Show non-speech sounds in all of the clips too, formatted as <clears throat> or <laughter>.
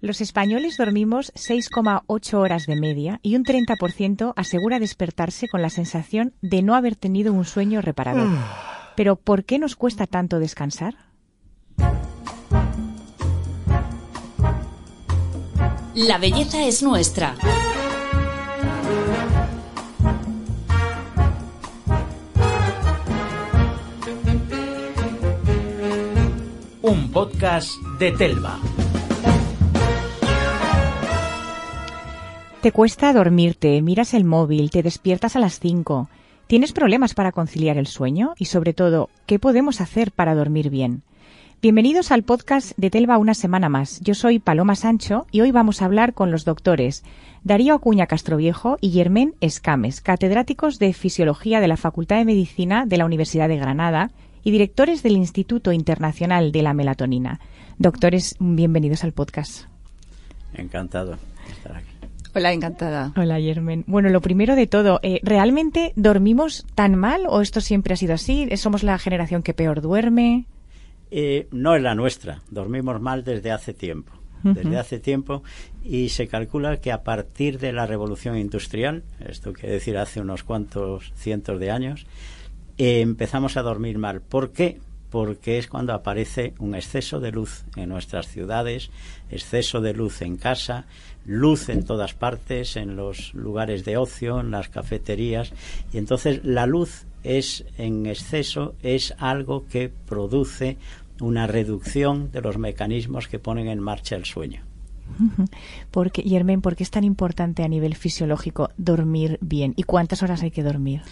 Los españoles dormimos 6,8 horas de media y un 30% asegura despertarse con la sensación de no haber tenido un sueño reparador. Pero ¿por qué nos cuesta tanto descansar? La belleza es nuestra. Un podcast de Telva. Te cuesta dormirte, miras el móvil, te despiertas a las 5. ¿Tienes problemas para conciliar el sueño? Y sobre todo, ¿qué podemos hacer para dormir bien? Bienvenidos al podcast de Telva una semana más. Yo soy Paloma Sancho y hoy vamos a hablar con los doctores Darío Acuña Castroviejo y Germán Escames, catedráticos de Fisiología de la Facultad de Medicina de la Universidad de Granada y directores del Instituto Internacional de la Melatonina. Doctores, bienvenidos al podcast. Encantado de estar aquí. Hola, encantada. Hola, Germen. Bueno, lo primero de todo, eh, ¿realmente dormimos tan mal o esto siempre ha sido así? ¿Somos la generación que peor duerme? Eh, no es la nuestra. Dormimos mal desde hace tiempo. Desde hace tiempo y se calcula que a partir de la revolución industrial, esto quiere decir hace unos cuantos cientos de años, eh, empezamos a dormir mal. ¿Por qué? porque es cuando aparece un exceso de luz en nuestras ciudades, exceso de luz en casa, luz en todas partes, en los lugares de ocio, en las cafeterías, y entonces la luz es en exceso es algo que produce una reducción de los mecanismos que ponen en marcha el sueño. <laughs> Porque, Yermen, ¿por qué es tan importante a nivel fisiológico dormir bien? ¿Y cuántas horas hay que dormir?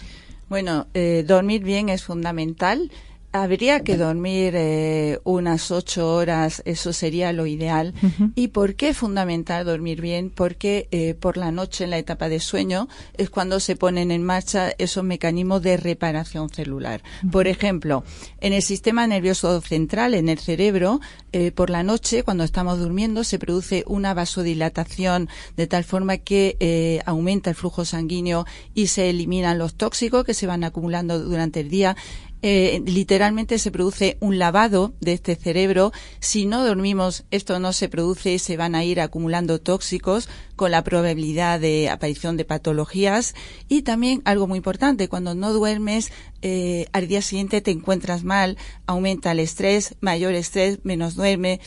Bueno, eh, dormir bien es fundamental Habría que dormir eh, unas ocho horas, eso sería lo ideal. ¿Y por qué es fundamental dormir bien? Porque eh, por la noche, en la etapa de sueño, es cuando se ponen en marcha esos mecanismos de reparación celular. Por ejemplo, en el sistema nervioso central, en el cerebro, eh, por la noche, cuando estamos durmiendo, se produce una vasodilatación de tal forma que aumenta el flujo sanguíneo y se eliminan los tóxicos que se van acumulando durante el día eh, literalmente se produce un lavado de este cerebro. Si no dormimos, esto no se produce, se van a ir acumulando tóxicos con la probabilidad de aparición de patologías. Y también algo muy importante, cuando no duermes, eh, al día siguiente te encuentras mal, aumenta el estrés, mayor estrés, menos duerme,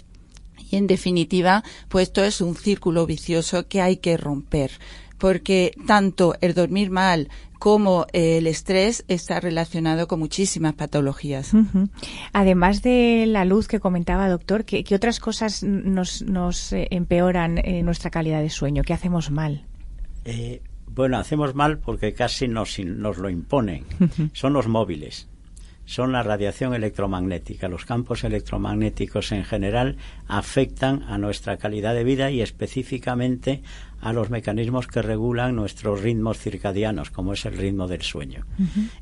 y en definitiva, pues esto es un círculo vicioso que hay que romper porque tanto el dormir mal como el estrés está relacionado con muchísimas patologías. Además de la luz que comentaba, doctor, ¿qué, otras cosas nos, nos eh, empeoran eh, nuestra calidad de sueño? ¿Qué hacemos mal? Eh, bueno, hacemos mal porque casi nos, nos lo imponen. Son los móviles son la radiación electromagnética. Los campos electromagnéticos en general afectan a nuestra calidad de vida y específicamente a los mecanismos que regulan nuestros ritmos circadianos, como es el ritmo del sueño.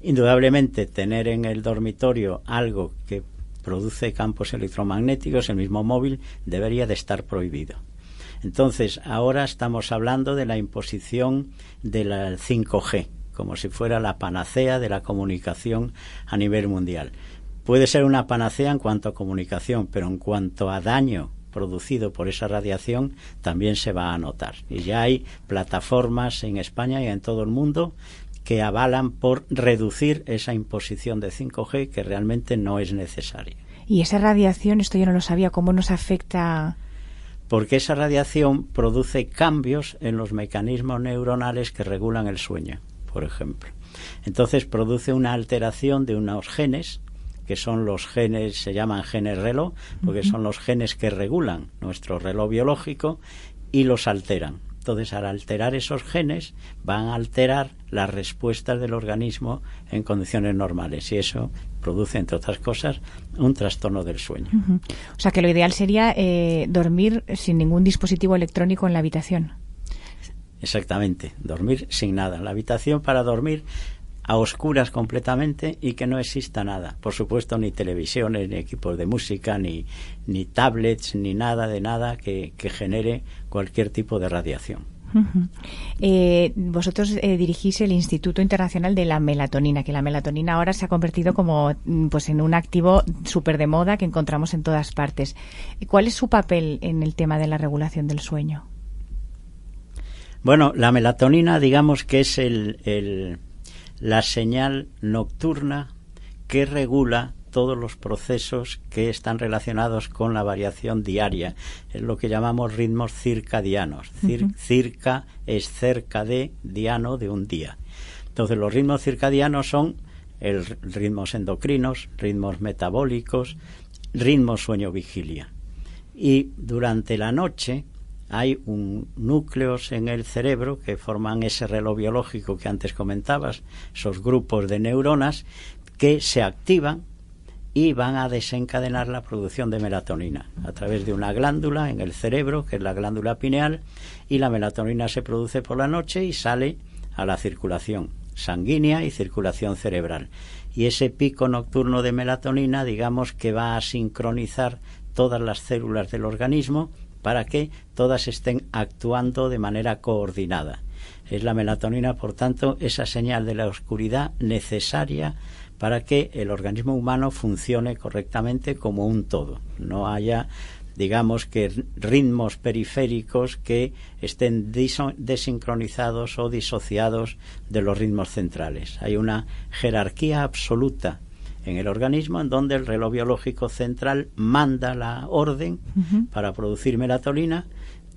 Indudablemente, tener en el dormitorio algo que produce campos electromagnéticos, el mismo móvil, debería de estar prohibido. Entonces, ahora estamos hablando de la imposición del 5G, como si fuera la panacea de la comunicación a nivel mundial. Puede ser una panacea en cuanto a comunicación, pero en cuanto a daño producido por esa radiación también se va a notar. Y ya hay plataformas en España y en todo el mundo que avalan por reducir esa imposición de 5G que realmente no es necesaria. Y esa radiación, esto yo no lo sabía, ¿cómo nos afecta? Porque esa radiación produce cambios en los mecanismos neuronales que regulan el sueño, por ejemplo. Entonces produce una alteración de unos genes que son los genes, se llaman genes reloj, porque son los genes que regulan nuestro reloj biológico y los alteran. Entonces, al alterar esos genes, van a alterar las respuestas del organismo en condiciones normales y eso produce, entre otras cosas, un trastorno del sueño. O sea, que lo ideal sería eh, dormir sin ningún dispositivo electrónico en la habitación. Exactamente, dormir sin nada. La habitación para dormir a oscuras completamente y que no exista nada. Por supuesto, ni televisiones, ni equipos de música, ni, ni tablets, ni nada de nada que, genere cualquier tipo de radiación. Eh, vosotros eh, dirigís el Instituto Internacional de la Melatonina, que la melatonina ahora se ha convertido como mm, pues en un activo súper de moda que encontramos en todas partes. ¿Cuál es su papel en el tema de la regulación del sueño? Bueno, la melatonina, digamos que es el, la señal nocturna que regula todos los procesos que están relacionados con la variación diaria. Es lo que llamamos ritmos circadianos. circa es cerca de, diano de un día. Entonces los ritmos circadianos son el, ritmos endocrinos, ritmos metabólicos, ritmos sueño-vigilia. Y durante la noche hay un núcleos en el cerebro que forman ese reloj biológico que antes comentabas, esos grupos de neuronas que se activan y van a desencadenar la producción de melatonina a través de una glándula en el cerebro, que es la glándula pineal, y la melatonina se produce por la noche y sale a la circulación sanguínea y circulación cerebral. Y ese pico nocturno de melatonina, digamos que va a sincronizar todas las células del organismo para que todas estén actuando de manera coordinada. Es la melatonina, por tanto, esa señal de la oscuridad necesaria para que el organismo humano funcione correctamente como un todo. No haya digamos que ritmos periféricos que estén desincronizados o disociados de los ritmos centrales. Hay una jerarquía absoluta en el organismo en donde el reloj biológico central manda la orden para producir melatonina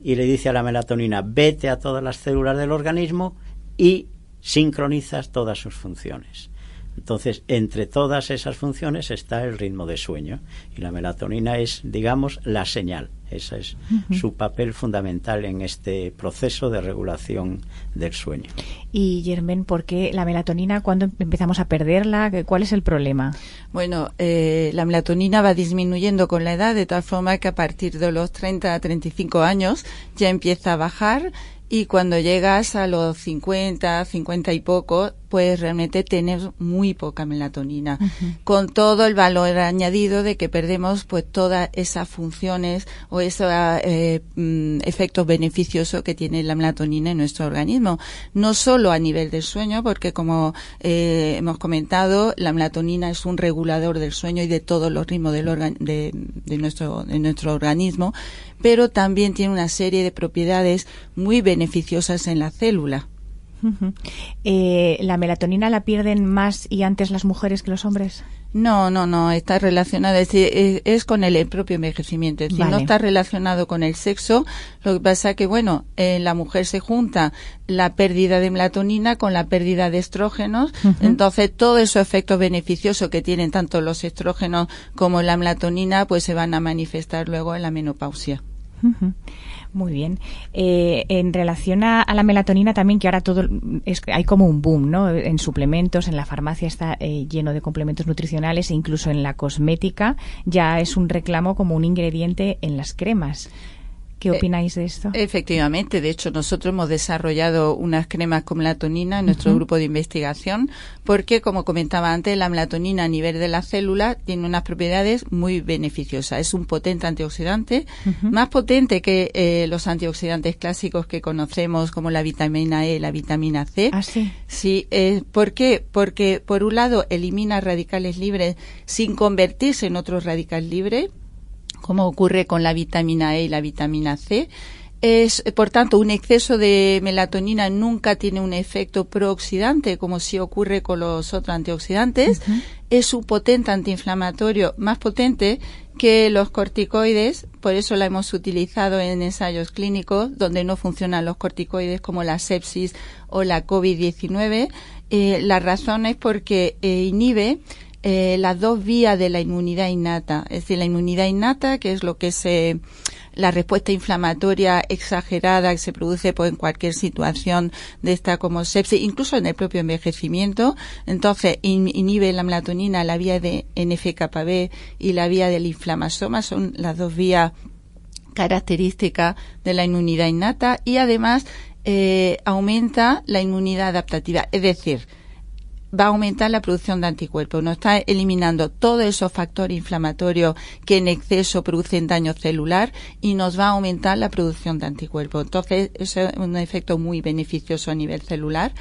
y le dice a la melatonina vete a todas las células del organismo y sincronizas todas sus funciones. Entonces, entre todas esas funciones está el ritmo de sueño y la melatonina es, digamos, la señal. Ese es su papel fundamental en este proceso de regulación del sueño. Y Germán, ¿por qué la melatonina, cuando empezamos a perderla? ¿Cuál es el problema? Bueno, eh, la melatonina va disminuyendo con la edad, de tal forma que a partir de los 30 a 35 años ya empieza a bajar y cuando llegas a los 50, 50 y poco, pues realmente tener muy poca melatonina, con todo el valor añadido de que perdemos pues todas esas funciones o esos eh, mm, efectos beneficiosos que tiene la melatonina en nuestro organismo. No solo a nivel del sueño, porque como eh, hemos comentado, la melatonina es un regulador del sueño y de todos los ritmos del de, de, nuestro, de nuestro organismo, pero también tiene una serie de propiedades muy beneficiosas en la célula. Eh, ¿La melatonina la pierden más y antes las mujeres que los hombres? No, no, no, está relacionada, es, es, con el, propio envejecimiento, es decir, no está relacionado con el sexo. Lo que pasa que, bueno, en la mujer se junta la pérdida de melatonina con la pérdida de estrógenos, entonces todos esos efectos beneficiosos que tienen tanto los estrógenos como la melatonina, pues se van a manifestar luego en la menopausia. Muy bien. Eh, en relación a, la melatonina también, que ahora todo es, hay como un boom, ¿no? En suplementos, en la farmacia está eh, lleno de complementos nutricionales e incluso en la cosmética ya es un reclamo como un ingrediente en las cremas. ¿Qué eh, opináis de esto? Efectivamente, de hecho nosotros hemos desarrollado unas cremas con melatonina en nuestro grupo de investigación porque, como comentaba antes, la melatonina a nivel de la célula tiene unas propiedades muy beneficiosas. Es un potente antioxidante, más potente que eh, los antioxidantes clásicos que conocemos como la vitamina E, la vitamina C. ¿Ah, sí? Sí, eh, ¿por qué? Porque, por un lado, elimina radicales libres sin convertirse en otro radical libre como ocurre con la vitamina E y la vitamina C. Es, por tanto, un exceso de melatonina nunca tiene un efecto prooxidante, como si ocurre con los otros antioxidantes. Es un potente antiinflamatorio, más potente que los corticoides, por eso la hemos utilizado en ensayos clínicos donde no funcionan los corticoides como la sepsis o la COVID-19. Eh, la razón es porque eh, inhibe eh, las dos vías de la inmunidad innata, es decir, la inmunidad innata, que es lo que es eh, la respuesta inflamatoria exagerada que se produce pues, en cualquier situación de esta como sepsis, incluso en el propio envejecimiento. Entonces, inhibe la melatonina, la vía de NF-κB y la vía del inflamasoma, son las dos vías características de la inmunidad innata y además eh, aumenta la inmunidad adaptativa, es decir, va a aumentar la producción de anticuerpos. Nos está eliminando todos esos factores inflamatorios que en exceso producen daño celular y nos va a aumentar la producción de anticuerpos. Entonces, eso es un efecto muy beneficioso a nivel celular.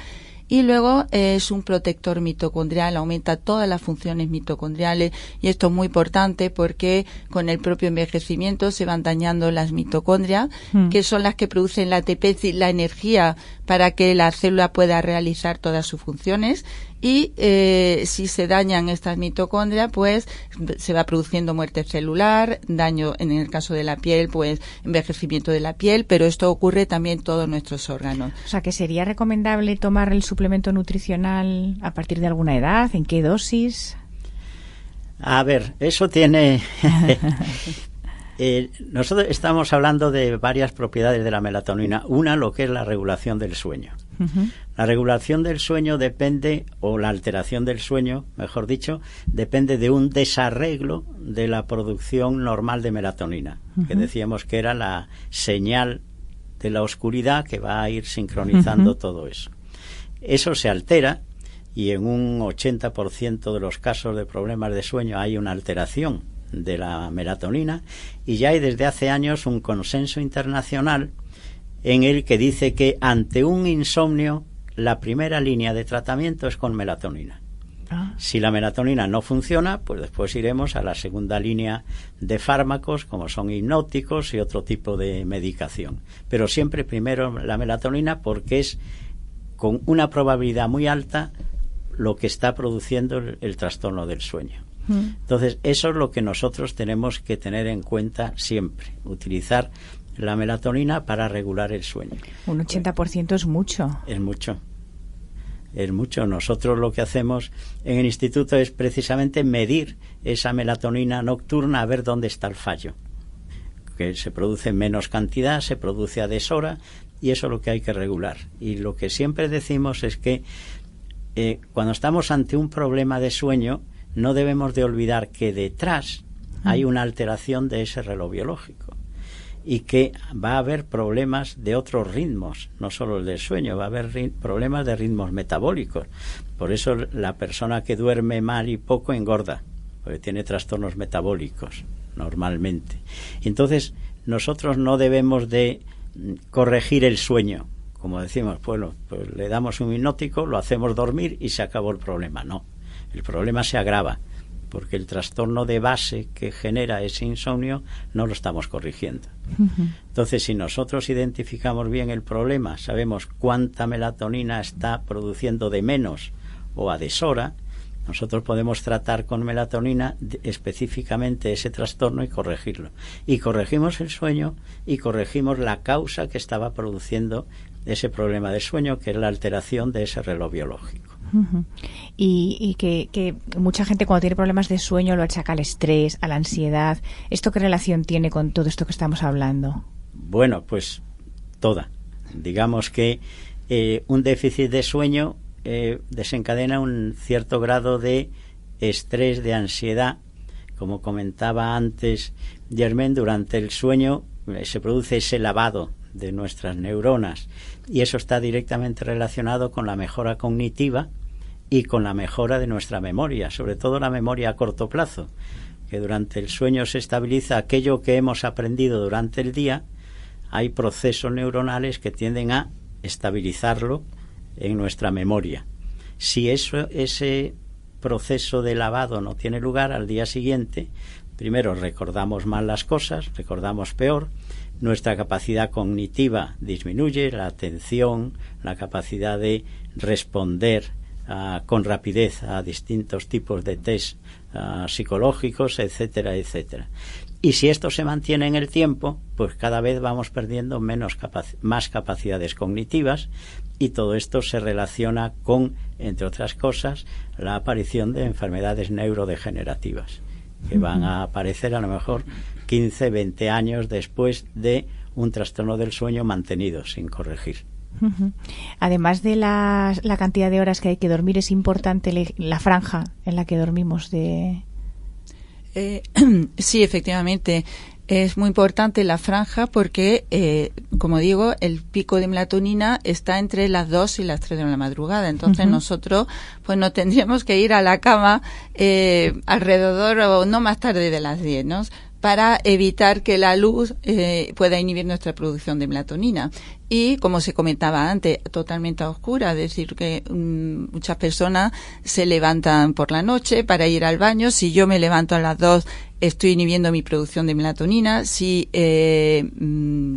Y luego eh, es un protector mitocondrial, aumenta todas las funciones mitocondriales y esto es muy importante porque con el propio envejecimiento se van dañando las mitocondrias, Mm. que son las que producen la ATP, la energía para que la célula pueda realizar todas sus funciones y eh, si se dañan estas mitocondrias, pues se va produciendo muerte celular, daño en el caso de la piel, pues envejecimiento de la piel, pero esto ocurre también en todos nuestros órganos. O sea, que sería recomendable tomar el suplemento nutricional a partir de alguna edad, ¿en qué dosis? A ver, eso tiene... <laughs> Eh, nosotros estamos hablando de varias propiedades de la melatonina. Una, lo que es la regulación del sueño. La regulación del sueño depende, o la alteración del sueño, mejor dicho, depende de un desarreglo de la producción normal de melatonina, que decíamos que era la señal de la oscuridad que va a ir sincronizando todo eso. Eso se altera y en un 80% de los casos de problemas de sueño hay una alteración de la melatonina y ya hay desde hace años un consenso internacional en el que dice que ante un insomnio la primera línea de tratamiento es con melatonina. Ah, Si la melatonina no funciona, pues después iremos a la segunda línea de fármacos, como son hipnóticos y otro tipo de medicación. Pero siempre primero la melatonina porque es con una probabilidad muy alta lo que está produciendo el, el trastorno del sueño. mm. Entonces, eso es lo que nosotros tenemos que tener en cuenta siempre, utilizar la melatonina para regular el sueño. Un 80% es mucho. Es mucho. Es mucho. Nosotros lo que hacemos en el instituto es precisamente medir esa melatonina nocturna a ver dónde está el fallo. Que se produce en menos cantidad, se produce a deshora y eso es lo que hay que regular. Y lo que siempre decimos es que eh, cuando estamos ante un problema de sueño no debemos de olvidar que detrás hay una alteración de ese reloj biológico y que va a haber problemas de otros ritmos, no solo el del sueño, va a haber problemas de ritmos metabólicos. Por eso la persona que duerme mal y poco engorda, porque tiene trastornos metabólicos normalmente. Entonces, nosotros no debemos de mm, corregir el sueño, como decimos, bueno, pues le damos un hipnótico, lo hacemos dormir y se acabó el problema. No, el problema se agrava porque el trastorno de base que genera ese insomnio no lo estamos corrigiendo. Entonces, si nosotros identificamos bien el problema, sabemos cuánta melatonina está produciendo de menos o a deshora, nosotros podemos tratar con melatonina específicamente ese trastorno y corregirlo. Y corregimos el sueño y corregimos la causa que estaba produciendo ese problema de sueño, que es la alteración de ese reloj biológico. Y, y que, que mucha gente cuando tiene problemas de sueño lo achaca al estrés, a la ansiedad. ¿Esto qué relación tiene con todo esto que estamos hablando? Bueno, pues toda. Digamos que eh, un déficit de sueño eh, desencadena un cierto grado de estrés, de ansiedad. Como comentaba antes Germán, durante el sueño eh, se produce ese lavado de nuestras neuronas y eso está directamente relacionado con la mejora cognitiva y con la mejora de nuestra memoria, sobre todo la memoria a corto plazo, que durante el sueño se estabiliza aquello que hemos aprendido durante el día, hay procesos neuronales que tienden a estabilizarlo en nuestra memoria. Si eso, ese proceso de lavado no tiene lugar al día siguiente, primero recordamos mal las cosas, recordamos peor, nuestra capacidad cognitiva disminuye, la atención, la capacidad de responder con rapidez a distintos tipos de test psicológicos, etcétera, etcétera. Y si esto se mantiene en el tiempo, pues cada vez vamos perdiendo menos más capacidades cognitivas y todo esto se relaciona con, entre otras cosas, la aparición de enfermedades neurodegenerativas que van a aparecer a lo mejor 15, 20 años después de un trastorno del sueño mantenido sin corregir. Además de la, la cantidad de horas que hay que dormir, es importante le- la franja en la que dormimos de... Eh, <clears throat> sí, efectivamente. Es muy importante la franja porque, eh, como digo, el pico de melatonina está entre las 2 y las 3 de la madrugada. Entonces nosotros pues no tendríamos que ir a la cama eh, alrededor o no más tarde de las 10, ¿no? Para evitar que la luz eh, pueda inhibir nuestra producción de melatonina. Y, como se comentaba antes, totalmente a oscura, es decir, que mm, muchas personas se levantan por la noche para ir al baño. Si yo me levanto a las dos, estoy inhibiendo mi producción de melatonina. Si eh, mm,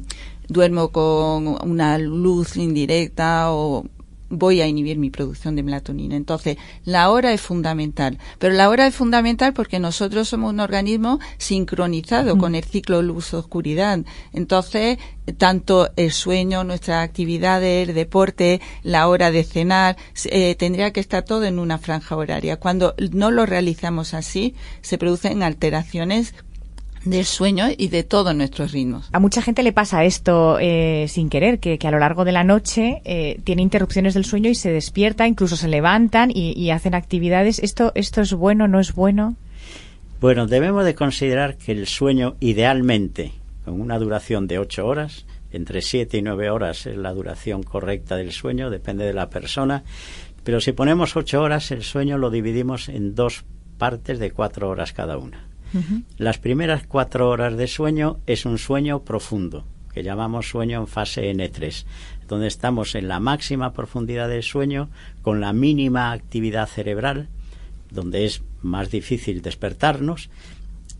duermo con una luz indirecta o voy a inhibir mi producción de melatonina. Entonces, la hora es fundamental. Pero la hora es fundamental porque nosotros somos un organismo sincronizado con el ciclo luz-oscuridad. Entonces, tanto el sueño, nuestras actividades, el deporte, la hora de cenar, eh, tendría que estar todo en una franja horaria. Cuando no lo realizamos así, se producen alteraciones del sueño y de todos nuestros ritmos. A mucha gente le pasa esto eh, sin querer, que, a lo largo de la noche eh, tiene interrupciones del sueño y se despierta, incluso se levantan y, hacen actividades. ¿Esto, ¿Esto es bueno, no es bueno? Bueno, debemos de considerar que el sueño idealmente, con una duración de ocho horas, entre siete y nueve horas es la duración correcta del sueño, depende de la persona, pero si ponemos ocho horas, el sueño lo dividimos en dos partes de cuatro horas cada una. Las primeras cuatro horas de sueño es un sueño profundo, que llamamos sueño en fase N3, donde estamos en la máxima profundidad del sueño con la mínima actividad cerebral, donde es más difícil despertarnos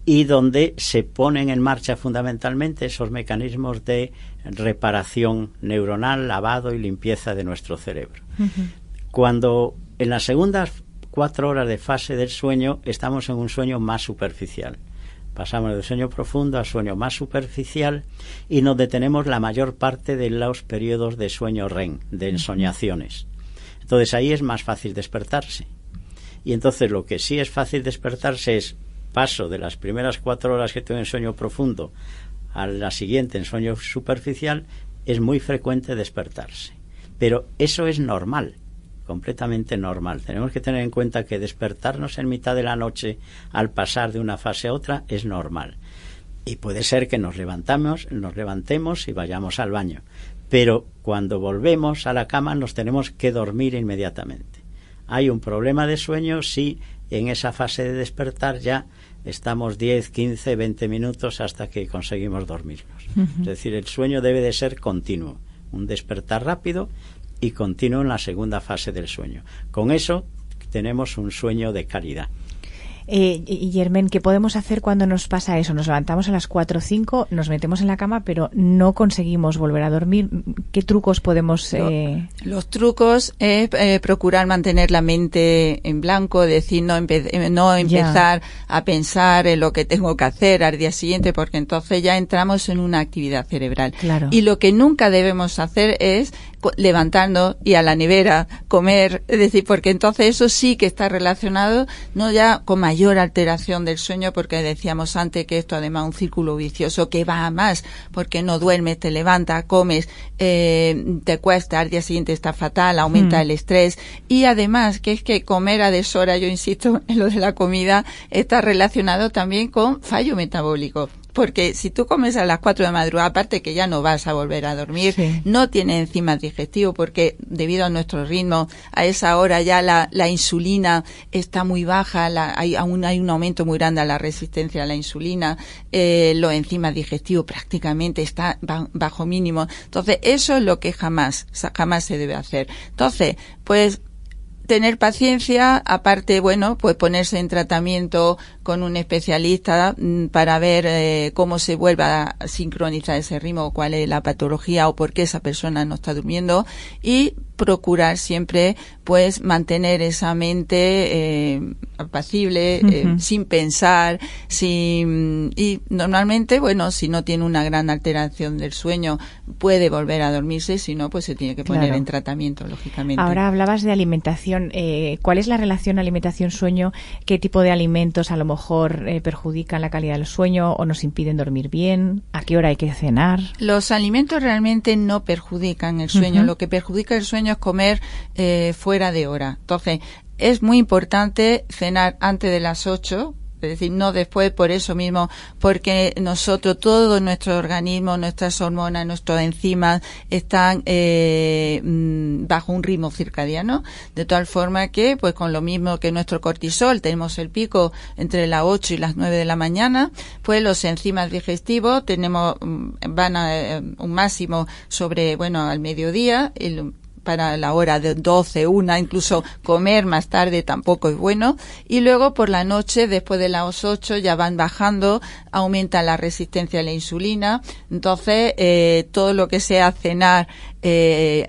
y donde se ponen en marcha fundamentalmente esos mecanismos de reparación neuronal, lavado y limpieza de nuestro cerebro. Cuando en las segundas cuatro horas de fase del sueño estamos en un sueño más superficial. Pasamos del sueño profundo al sueño más superficial y nos detenemos la mayor parte de los periodos de sueño REM, de ensoñaciones. Entonces ahí es más fácil despertarse. Y entonces lo que sí es fácil despertarse es paso de las primeras cuatro horas que tengo en sueño profundo a la siguiente en sueño superficial, es muy frecuente despertarse. Pero eso es normal completamente normal. Tenemos que tener en cuenta que despertarnos en mitad de la noche al pasar de una fase a otra es normal. Y puede ser que nos levantamos, nos levantemos y vayamos al baño. Pero cuando volvemos a la cama nos tenemos que dormir inmediatamente. Hay un problema de sueño si en esa fase de despertar ya estamos 10, 15, 20 minutos hasta que conseguimos dormirnos. Es decir, el sueño debe de ser continuo, un despertar rápido y continuo en la segunda fase del sueño. Con eso tenemos un sueño de calidad. Eh, y Germán, ¿qué podemos hacer cuando nos pasa eso? Nos levantamos a las 4 o 5, nos metemos en la cama, pero no conseguimos volver a dormir. ¿Qué trucos podemos...? Eh... Los trucos es eh, procurar mantener la mente en blanco, decir, no, eh, no empezar a pensar en lo que tengo que hacer al día siguiente, porque entonces ya entramos en una actividad cerebral. Claro. Y lo que nunca debemos hacer es levantando y a la nevera comer, es decir, porque entonces eso sí que está relacionado no ya con mayor alteración del sueño, porque decíamos antes que esto además es un círculo vicioso que va a más, porque no duermes, te levantas, comes, eh, te cuesta, al día siguiente está fatal, aumenta mm. el estrés y además que es que comer a deshora, yo insisto en lo de la comida, está relacionado también con fallo metabólico porque si tú comes a las 4 de madrugada, aparte que ya no vas a volver a dormir, no tiene enzimas digestivos porque debido a nuestro ritmo, a esa hora ya la, la insulina está muy baja, la, hay, aún hay un aumento muy grande a la resistencia a la insulina, eh, los enzimas digestivos prácticamente están bajo mínimo. Entonces, eso es lo que jamás, jamás se debe hacer. Entonces, pues tener paciencia, aparte, bueno, pues ponerse en tratamiento con un especialista mm, para ver eh, cómo se vuelve a sincronizar ese ritmo, cuál es la patología o por qué esa persona no está durmiendo y procurar siempre pues mantener esa mente eh, apacible, eh, sin pensar, sin y normalmente bueno si no tiene una gran alteración del sueño puede volver a dormirse, si no pues se tiene que poner en tratamiento lógicamente. Ahora hablabas de alimentación, eh, ¿cuál es la relación alimentación-sueño? ¿Qué tipo de alimentos a lo mejor perjudican la calidad del sueño o nos impiden dormir bien? ¿A qué hora hay que cenar? Los alimentos realmente no perjudican el sueño, lo que perjudica el sueño comer eh, fuera de hora. Entonces, es muy importante cenar antes de las 8 es decir, no después por eso mismo, porque nosotros, todo nuestro organismo, nuestras hormonas, nuestros enzimas están eh, mm, bajo un ritmo circadiano, de tal forma que, pues con lo mismo que nuestro cortisol, tenemos el pico entre las 8 y las 9 de la mañana, pues los enzimas digestivos tenemos, mm, van a eh, un máximo sobre, bueno, al mediodía, el, para la hora de 12, una, incluso comer más tarde tampoco es bueno. Y luego por la noche, después de las 8, ya van bajando, aumenta la resistencia a la insulina. Entonces, eh, todo lo que sea cenar, eh,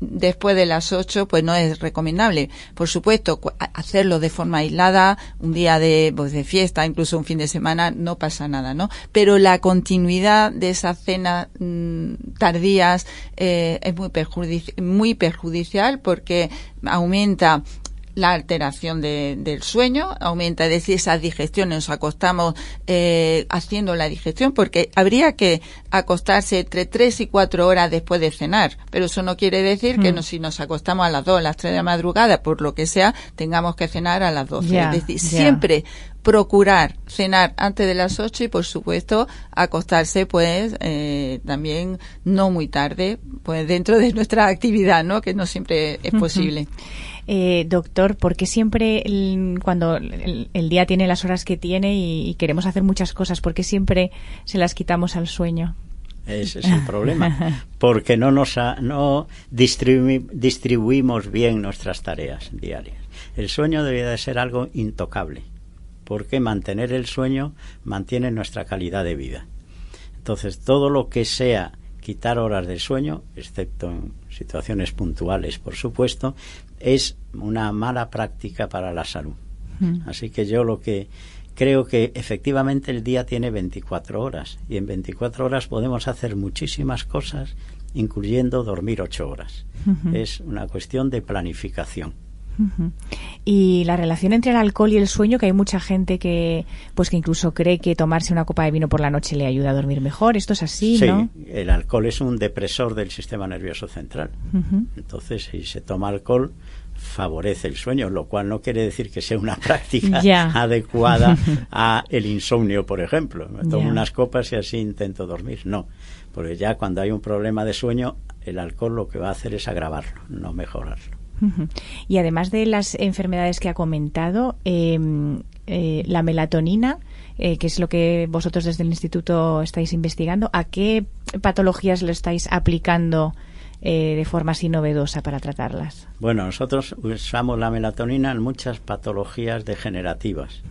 después de las 8 pues no es recomendable. Por supuesto, hacerlo de forma aislada, un día de, pues, de fiesta, incluso un fin de semana, no pasa nada, ¿no? Pero la continuidad de esas cenas mm, tardías eh, es muy, muy perjudicial porque aumenta la alteración del sueño, aumenta, es decir, esa digestión, nos acostamos eh, haciendo la digestión, porque habría que acostarse entre tres y cuatro horas después de cenar, pero eso no quiere decir que mm. no, si nos acostamos a las dos, a las tres de la madrugada, por lo que sea, tengamos que cenar a las doce. es decir, siempre procurar cenar antes de las ocho y por supuesto acostarse pues eh, también no muy tarde pues dentro de nuestra <laughs> actividad no que no siempre es posible eh, doctor, ¿por qué siempre cuando el, día tiene las horas que tiene y, queremos hacer muchas cosas, por qué siempre se las quitamos al sueño? Ese es el problema, <laughs> porque no nos no distribuimos bien nuestras tareas diarias. El sueño debería de ser algo intocable, porque mantener el sueño mantiene nuestra calidad de vida. Entonces, todo lo que sea quitar horas de sueño, excepto en situaciones puntuales, por supuesto, es una mala práctica para la salud. Mm. Así que yo lo que creo que efectivamente el día tiene 24 horas y en 24 horas podemos hacer muchísimas cosas, incluyendo dormir 8 horas. Es una cuestión de planificación. Y la relación entre el alcohol y el sueño, que hay mucha gente que, pues que incluso cree que tomarse una copa de vino por la noche le ayuda a dormir mejor. Esto es así, sí, ¿no? el alcohol es un depresor del sistema nervioso central. Entonces, si se toma alcohol, favorece el sueño, lo cual no quiere decir que sea una <laughs> práctica adecuada <laughs> a el insomnio, por ejemplo. Me tomo unas copas y así intento dormir. No, porque ya cuando hay un problema de sueño, el alcohol lo que va a hacer es agravarlo, no mejorarlo. Y además de las enfermedades que ha comentado, em, eh, la melatonina, eh, que es lo que vosotros desde el instituto estáis investigando, ¿a qué patologías lo estáis aplicando? Eh, de forma así novedosa para tratarlas? Bueno, nosotros usamos la melatonina en muchas patologías degenerativas.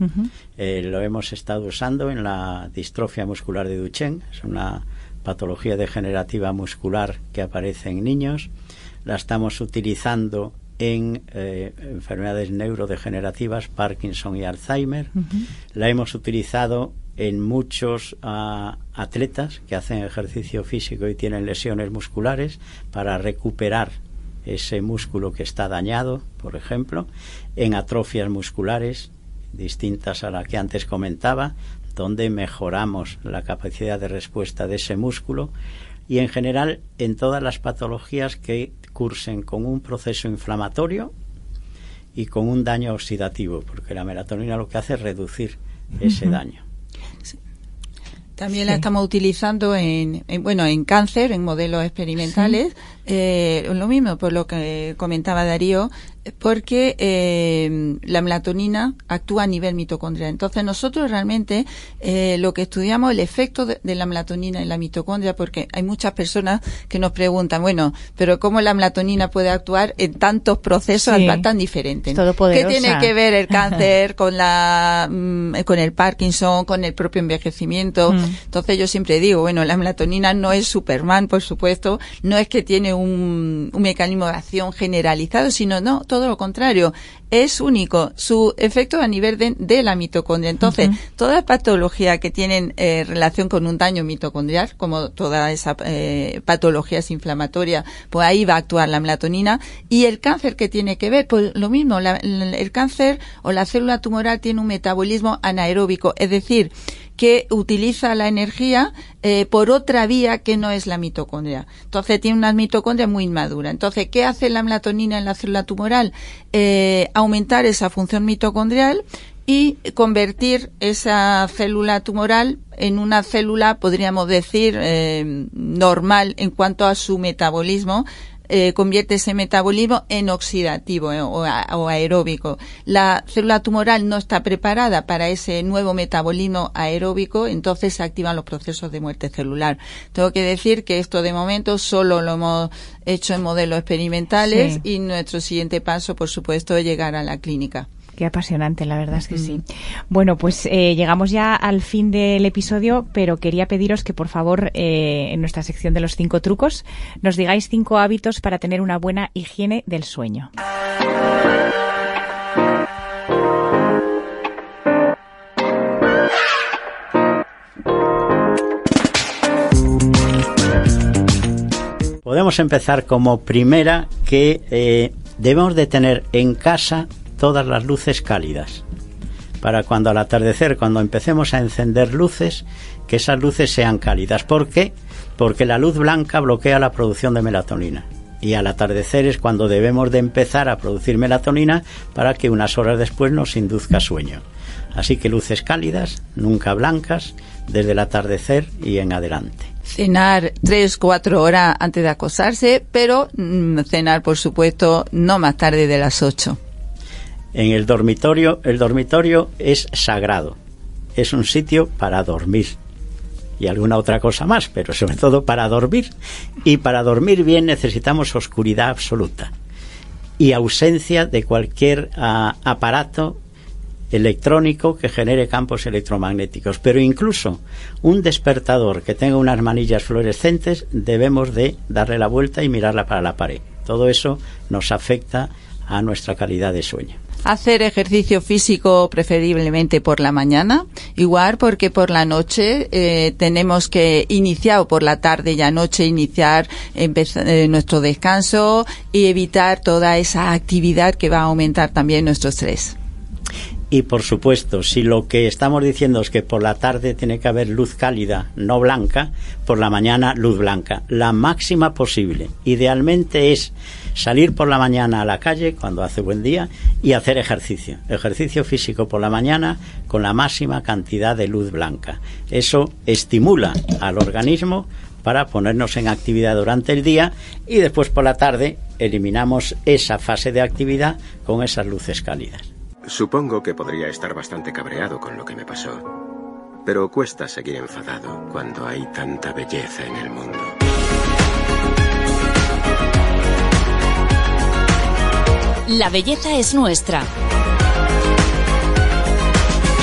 Eh, lo hemos estado usando en la distrofia muscular de Duchenne, es una patología degenerativa muscular que aparece en niños. La estamos utilizando en eh, enfermedades neurodegenerativas, Parkinson y Alzheimer. La hemos utilizado en muchos ah, atletas que hacen ejercicio físico y tienen lesiones musculares para recuperar ese músculo que está dañado, por ejemplo, en atrofias musculares distintas a la que antes comentaba, donde mejoramos la capacidad de respuesta de ese músculo y en general en todas las patologías que cursen con un proceso inflamatorio y con un daño oxidativo, porque la melatonina lo que hace es reducir ese daño. También la estamos utilizando en, bueno, en cáncer, en modelos experimentales. Eh, lo mismo, por lo que comentaba Darío, porque eh, la melatonina actúa a nivel mitocondrial. Entonces nosotros realmente eh, lo que estudiamos el efecto de, la melatonina en la mitocondria, porque hay muchas personas que nos preguntan, bueno, pero cómo la melatonina puede actuar en tantos procesos tan diferentes. ¿Qué tiene que ver el cáncer con la mm, con el Parkinson, con el propio envejecimiento? Mm. Entonces yo siempre digo, bueno, la melatonina no es Superman, por supuesto, no es que tiene un, un mecanismo de acción generalizado, sino no todo lo contrario, es único su efecto a nivel de, la mitocondria. Entonces, toda patología que tienen eh, relación con un daño mitocondrial, como toda esa eh, patología es inflamatoria, pues ahí va a actuar la melatonina. Y el cáncer que tiene que ver, pues lo mismo, el cáncer o la célula tumoral tiene un metabolismo anaeróbico, es decir, que utiliza la energía eh, por otra vía que no es la mitocondria. Entonces tiene una mitocondria muy inmadura. Entonces, ¿qué hace la melatonina en la célula tumoral? Eh, aumentar esa función mitocondrial y convertir esa célula tumoral en una célula, podríamos decir, eh, normal en cuanto a su metabolismo, eh, convierte ese metabolismo en oxidativo eh, o, aeróbico. La célula tumoral no está preparada para ese nuevo metabolismo aeróbico, entonces se activan los procesos de muerte celular. Tengo que decir que esto de momento solo lo hemos hecho en modelos experimentales y nuestro siguiente paso, por supuesto, es llegar a la clínica. Qué apasionante, la verdad es que sí. Bueno, pues eh, llegamos ya al fin del episodio, pero quería pediros que por favor eh, en nuestra sección de los cinco trucos nos digáis cinco hábitos para tener una buena higiene del sueño. Podemos empezar como primera que eh, debemos de tener en casa todas las luces cálidas. Para cuando al atardecer, cuando empecemos a encender luces, que esas luces sean cálidas. ¿Por qué? Porque la luz blanca bloquea la producción de melatonina. Y al atardecer es cuando debemos de empezar a producir melatonina para que unas horas después nos induzca sueño. Así que luces cálidas, nunca blancas, desde el atardecer y en adelante. Cenar tres, cuatro horas antes de acostarse, pero mm, cenar, por supuesto, no más tarde de las ocho en el dormitorio, el dormitorio es sagrado, es un sitio para dormir y alguna otra cosa más, pero sobre todo para dormir. Y para dormir bien necesitamos oscuridad absoluta y ausencia de cualquier ah, aparato electrónico que genere campos electromagnéticos. Pero incluso un despertador que tenga unas manillas fluorescentes debemos de darle la vuelta y mirarla para la pared. Todo eso nos afecta a nuestra calidad de sueño hacer ejercicio físico preferiblemente por la mañana, igual porque por la noche eh, tenemos que iniciar, o por la tarde y noche iniciar eh, nuestro descanso y evitar toda esa actividad que va a aumentar también nuestro estrés. Y por supuesto, si lo que estamos diciendo es que por la tarde tiene que haber luz cálida, no blanca, por la mañana luz blanca, la máxima posible. Idealmente es salir por la mañana a la calle cuando hace buen día y hacer ejercicio. Ejercicio físico por la mañana con la máxima cantidad de luz blanca. Eso estimula al organismo para ponernos en actividad durante el día y después por la tarde eliminamos esa fase de actividad con esas luces cálidas. Supongo que podría estar bastante cabreado con lo que me pasó, pero cuesta seguir enfadado cuando hay tanta belleza en el mundo. La belleza es nuestra.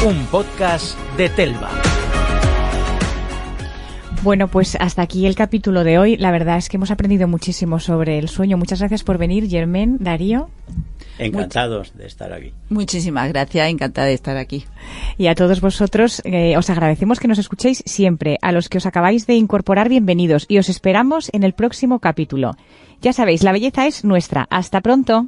Un podcast de Telva. Bueno, pues hasta aquí el capítulo de hoy. La verdad es que hemos aprendido muchísimo sobre el sueño. Muchas gracias por venir, Germán, Darío. Encantados de estar aquí. Muchísimas gracias, encantada de estar aquí. Y a todos vosotros eh, os agradecemos que nos escuchéis siempre. A los que os acabáis de incorporar, bienvenidos y os esperamos en el próximo capítulo. Ya sabéis, la belleza es nuestra. Hasta pronto.